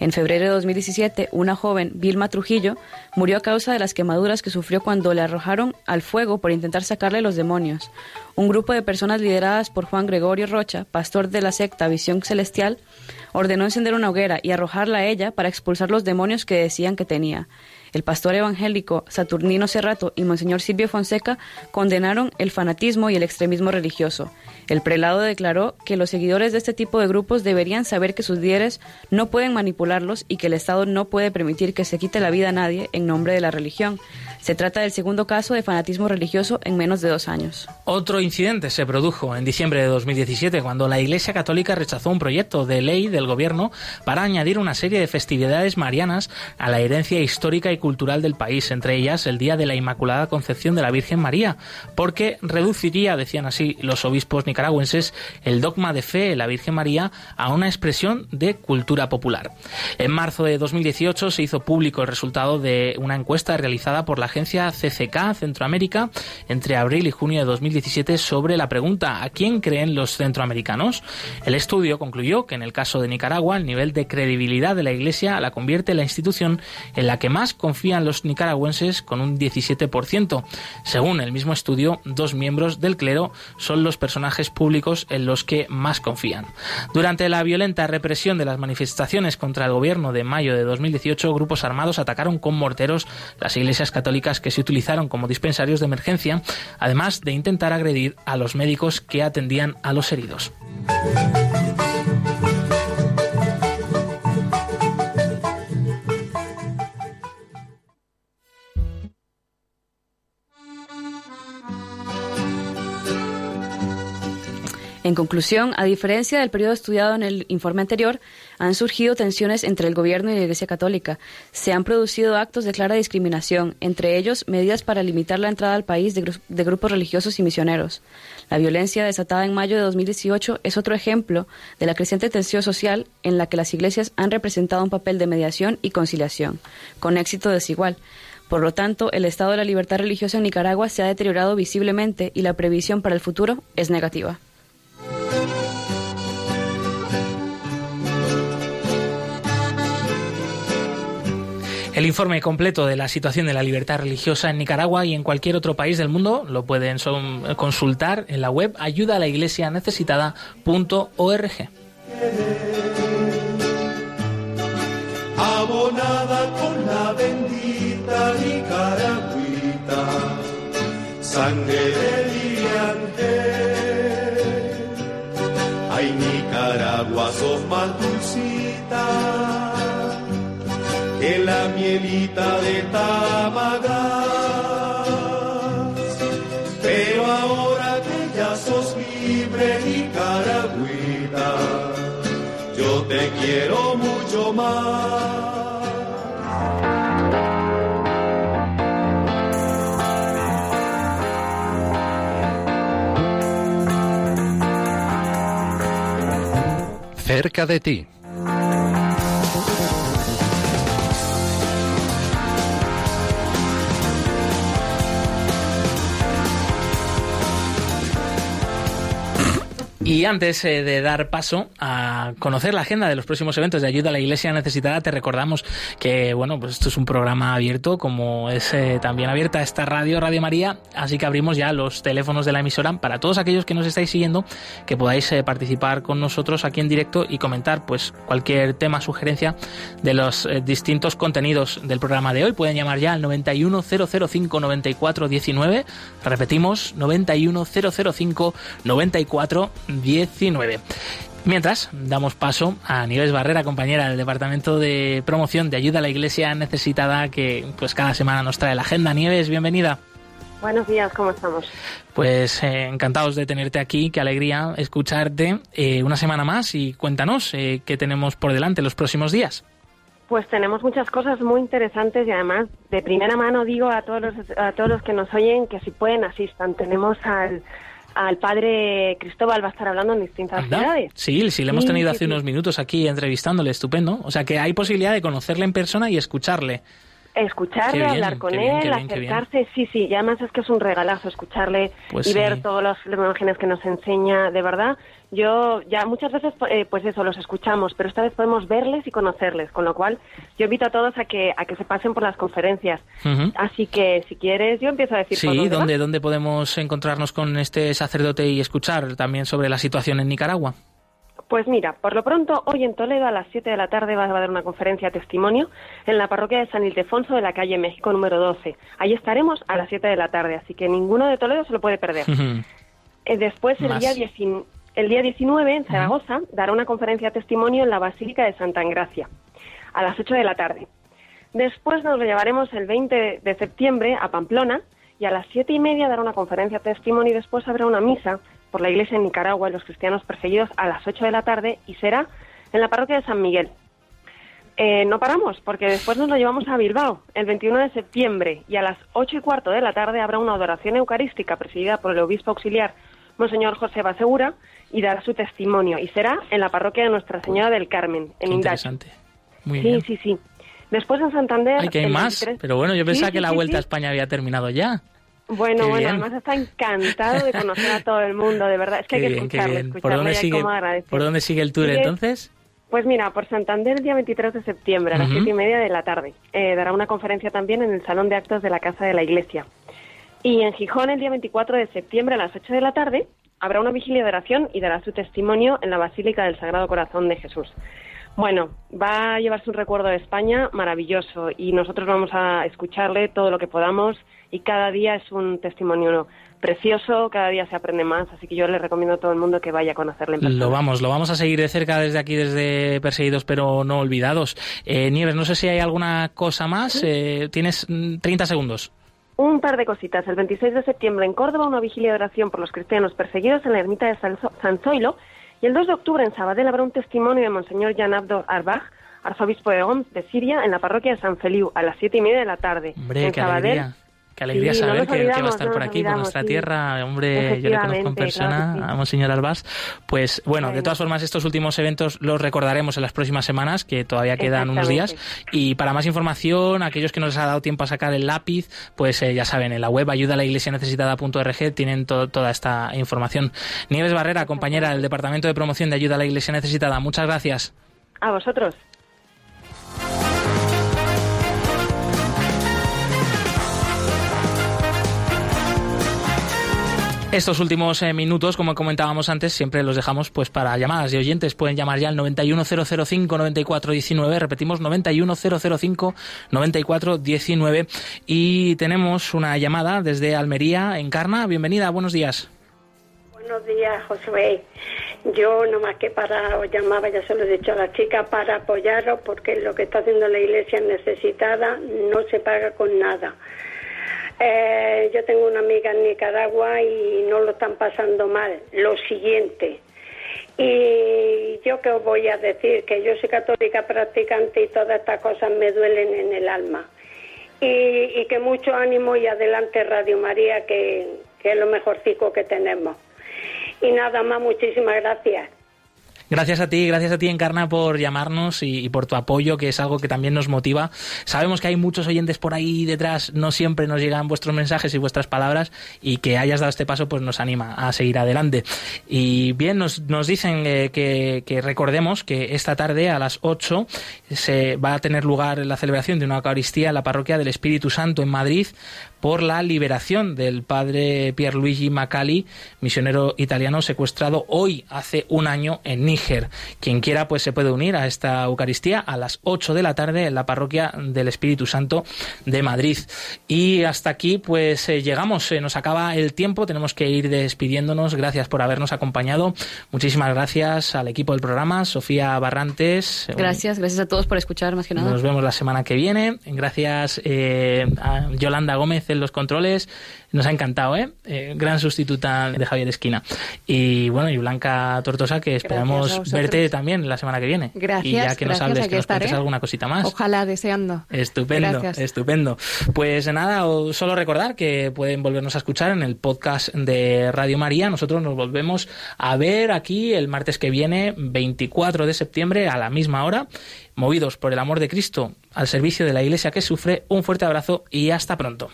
En febrero de 2017, una joven, Vilma Trujillo, murió a causa de las quemaduras que sufrió cuando le arrojaron al fuego por intentar sacarle los demonios. Un grupo de personas lideradas por Juan Gregorio Rocha, pastor de la secta Visión Celestial, ordenó encender una hoguera y arrojarla a ella para expulsar los demonios que decían que tenía. El pastor evangélico Saturnino Cerrato y Monseñor Silvio Fonseca condenaron el fanatismo y el extremismo religioso. El prelado declaró que los seguidores de este tipo de grupos deberían saber que sus líderes no pueden manipularlos y que el Estado no puede permitir que se quite la vida a nadie en nombre de la religión. Se trata del segundo caso de fanatismo religioso en menos de dos años. Otro incidente se produjo en diciembre de 2017 cuando la Iglesia Católica rechazó un proyecto de ley del gobierno para añadir una serie de festividades marianas a la herencia histórica y cultural del país, entre ellas el Día de la Inmaculada Concepción de la Virgen María, porque reduciría, decían así los obispos nicaragüenses, el dogma de fe en la Virgen María a una expresión de cultura popular. En marzo de 2018 se hizo público el resultado de una encuesta realizada por la agencia CCK Centroamérica entre abril y junio de 2017 sobre la pregunta ¿a quién creen los centroamericanos? El estudio concluyó que en el caso de Nicaragua el nivel de credibilidad de la Iglesia la convierte en la institución en la que más confían los nicaragüenses con un 17%. Según el mismo estudio, dos miembros del clero son los personajes públicos en los que más confían. Durante la violenta represión de las manifestaciones contra el gobierno de mayo de 2018, grupos armados atacaron con morteros las iglesias católicas que se utilizaron como dispensarios de emergencia, además de intentar agredir a los médicos que atendían a los heridos. En conclusión, a diferencia del periodo estudiado en el informe anterior, han surgido tensiones entre el gobierno y la Iglesia Católica. Se han producido actos de clara discriminación, entre ellos medidas para limitar la entrada al país de, de grupos religiosos y misioneros. La violencia desatada en mayo de 2018 es otro ejemplo de la creciente tensión social en la que las iglesias han representado un papel de mediación y conciliación, con éxito desigual. Por lo tanto, el estado de la libertad religiosa en Nicaragua se ha deteriorado visiblemente y la previsión para el futuro es negativa. El informe completo de la situación de la libertad religiosa en Nicaragua y en cualquier otro país del mundo lo pueden consultar en la web ayudalaiglesianecesitada.org. Abonada con la bendita nicaragüita, sangre de Ay, Nicaragua, sos más dulcita que la mielita de Tamagas. Pero ahora que ya sos libre Nicaragüita, yo te quiero mucho más. cerca de ti. Y antes eh, de dar paso a conocer la agenda de los próximos eventos de ayuda a la Iglesia necesitada, te recordamos que bueno, pues esto es un programa abierto, como es eh, también abierta esta radio, Radio María, así que abrimos ya los teléfonos de la emisora para todos aquellos que nos estáis siguiendo, que podáis eh, participar con nosotros aquí en directo y comentar pues cualquier tema, sugerencia de los distintos contenidos del programa de hoy. Pueden llamar ya al 91005 9419, repetimos 91005 94 19. Mientras, damos paso a Nieves Barrera, compañera del Departamento de Promoción de Ayuda a la Iglesia Necesitada, que pues cada semana nos trae la agenda. Nieves, bienvenida. Buenos días, ¿cómo estamos? Pues eh, encantados de tenerte aquí, qué alegría escucharte eh, una semana más y cuéntanos eh, qué tenemos por delante los próximos días. Pues tenemos muchas cosas muy interesantes y además de primera mano digo a todos los, a todos los que nos oyen que si pueden asistan. Tenemos al al padre Cristóbal va a estar hablando en distintas ciudades. Sí, sí, le hemos tenido hace unos minutos aquí entrevistándole, estupendo. O sea que hay posibilidad de conocerle en persona y escucharle. Escucharle, hablar con él, acercarse, sí, sí, y además es que es un regalazo escucharle pues y ver todas las imágenes que nos enseña, de verdad. Yo ya muchas veces, eh, pues eso, los escuchamos, pero esta vez podemos verles y conocerles, con lo cual yo invito a todos a que, a que se pasen por las conferencias. Así que si quieres, yo empiezo a decir. Sí, ¿dónde, ¿dónde podemos encontrarnos con este sacerdote y escuchar también sobre la situación en Nicaragua? Pues mira, por lo pronto, hoy en Toledo a las 7 de la tarde va a haber una conferencia testimonio en la parroquia de San Ildefonso de la calle México número 12. Ahí estaremos a las 7 de la tarde, así que ninguno de Toledo se lo puede perder. Eh, después, el día, el día 19, en Zaragoza, dará una conferencia testimonio en la Basílica de Santa Engracia, a las 8 de la tarde. Después nos lo llevaremos el 20 de septiembre a Pamplona y a las siete y media dará una conferencia testimonio y después habrá una misa por la iglesia en Nicaragua y los cristianos perseguidos a las 8 de la tarde y será en la parroquia de San Miguel. Eh, no paramos, porque después nos lo llevamos a Bilbao, el 21 de septiembre, y a las 8 y cuarto de la tarde habrá una adoración eucarística presidida por el obispo auxiliar, Monseñor José Basegura, y dará su testimonio, y será en la parroquia de Nuestra Señora del Carmen, en Qué interesante. Muy sí, bien. sí, sí. Después en Santander... Ay, que hay más. 23 Pero bueno, yo Sí, pensaba sí, que la sí, Vuelta a sí. España había terminado ya. Bueno, Qué bueno, bien. además está encantado de conocer a todo el mundo, de verdad. Es que Qué hay que bien, bien. ¿Por dónde, sigue. ¿Por dónde sigue el tour Sigue- entonces? Pues mira, por Santander el día 23 de septiembre a las Ujú. siete y media de la tarde. Eh, dará una conferencia también en el Salón de Actos de la Casa de la Iglesia. Y en Gijón el día 24 de septiembre a las 8 de la tarde habrá una vigilia de oración y dará su testimonio en la Basílica del Sagrado Corazón de Jesús. Bueno, va a llevarse un recuerdo de España maravilloso y nosotros vamos a escucharle todo lo que podamos y cada día es un testimonio precioso, cada día se aprende más, así que yo le recomiendo a todo el mundo que vaya a conocerle en persona. Lo vamos, lo vamos a seguir de cerca desde aquí, desde Perseguidos pero no olvidados. Eh, Nieves, no sé si hay alguna cosa más. Eh, tienes mm, 30 segundos. Un par de cositas. El 26 de septiembre en Córdoba una vigilia de oración por los cristianos perseguidos en la ermita de San Zo- San Zoilo. Y el 2 de octubre en Sabadell habrá un testimonio de Monseñor Jan Abdo Arbach, arzobispo de Homs de Siria, en la parroquia de San Feliu a las siete y media de la tarde. Hombre, en qué Sabadell. alegría. Qué alegría Sí, no saber que, que va a estar no por aquí, por nuestra sí. tierra. Hombre, yo le conozco en persona claro sí. a Monseñor Albás. Pues bueno, de todas formas, estos últimos eventos los recordaremos en las próximas semanas, que todavía quedan unos días. Y para más información, aquellos que nos ha dado tiempo a sacar el lápiz, pues eh, ya saben, en la web ayuda a la iglesia necesitada.org tienen to- toda esta información. Nieves Barrera, compañera del Departamento de Promoción de Ayuda a la Iglesia Necesitada, muchas gracias. A vosotros. Estos últimos eh, minutos, como comentábamos antes, siempre los dejamos pues para llamadas de oyentes. Pueden llamar ya al 91005-9419, repetimos 91005-9419. Y tenemos una llamada desde Almería, Encarna. Bienvenida, buenos días. Buenos días, Josué. Yo nomás que para os llamaba, ya se lo he dicho a la chica, para apoyaros porque lo que está haciendo la iglesia necesitada no se paga con nada. Eh, yo tengo una amiga en Nicaragua y no lo están pasando mal. Lo siguiente. Y yo que os voy a decir que yo soy católica practicante y todas estas cosas me duelen en el alma. Y, que mucho ánimo y adelante Radio María, que, que es lo mejorcico que tenemos. Y nada más, muchísimas gracias. Gracias a ti, gracias a ti Encarna por llamarnos y, por tu apoyo, que es algo que también nos motiva. Sabemos que hay muchos oyentes por ahí detrás, no siempre nos llegan vuestros mensajes y vuestras palabras y que hayas dado este paso pues nos anima a seguir adelante. Y bien, nos, dicen eh, que, que recordemos que esta tarde a las 8 se va a tener lugar la celebración de una Eucaristía en la parroquia del Espíritu Santo en Madrid por la liberación del padre Pierluigi Macali, misionero italiano secuestrado hoy hace un año en Níger. Quien quiera pues se puede unir a esta Eucaristía a las 8 de la tarde en la parroquia del Espíritu Santo de Madrid. Y hasta aquí pues eh, llegamos, se nos acaba el tiempo, tenemos que ir despidiéndonos. Gracias por habernos acompañado. Muchísimas gracias al equipo del programa, Sofía Barrantes. Gracias, gracias a todos por escuchar más que nada. Nos vemos la semana que viene. Gracias eh, a Yolanda Gómez en los controles. Nos ha encantado, ¿eh? Eh, gran sustituta de Javier Esquina. Y bueno, y Blanca Tortosa, que esperamos verte también la semana que viene. Gracias, Y ya que nos hables, aquí que nos cuentes estaré. alguna cosita más. Ojalá deseando. Estupendo, Gracias. estupendo. Pues nada, solo recordar que pueden volvernos a escuchar en el podcast de Radio María. Nosotros nos volvemos a ver aquí el martes que viene, 24 de septiembre, a la misma hora, movidos por el amor de Cristo al servicio de la Iglesia que sufre. Un fuerte abrazo y hasta pronto.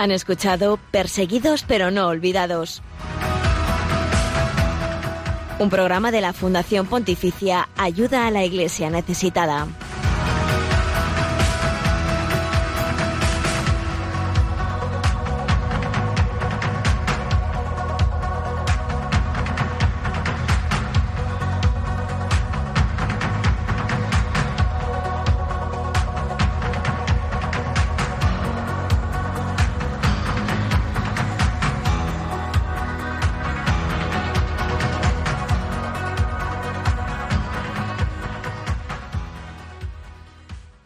Han escuchado Perseguidos pero no olvidados. Un programa de la Fundación Pontificia Ayuda a la Iglesia Necesitada.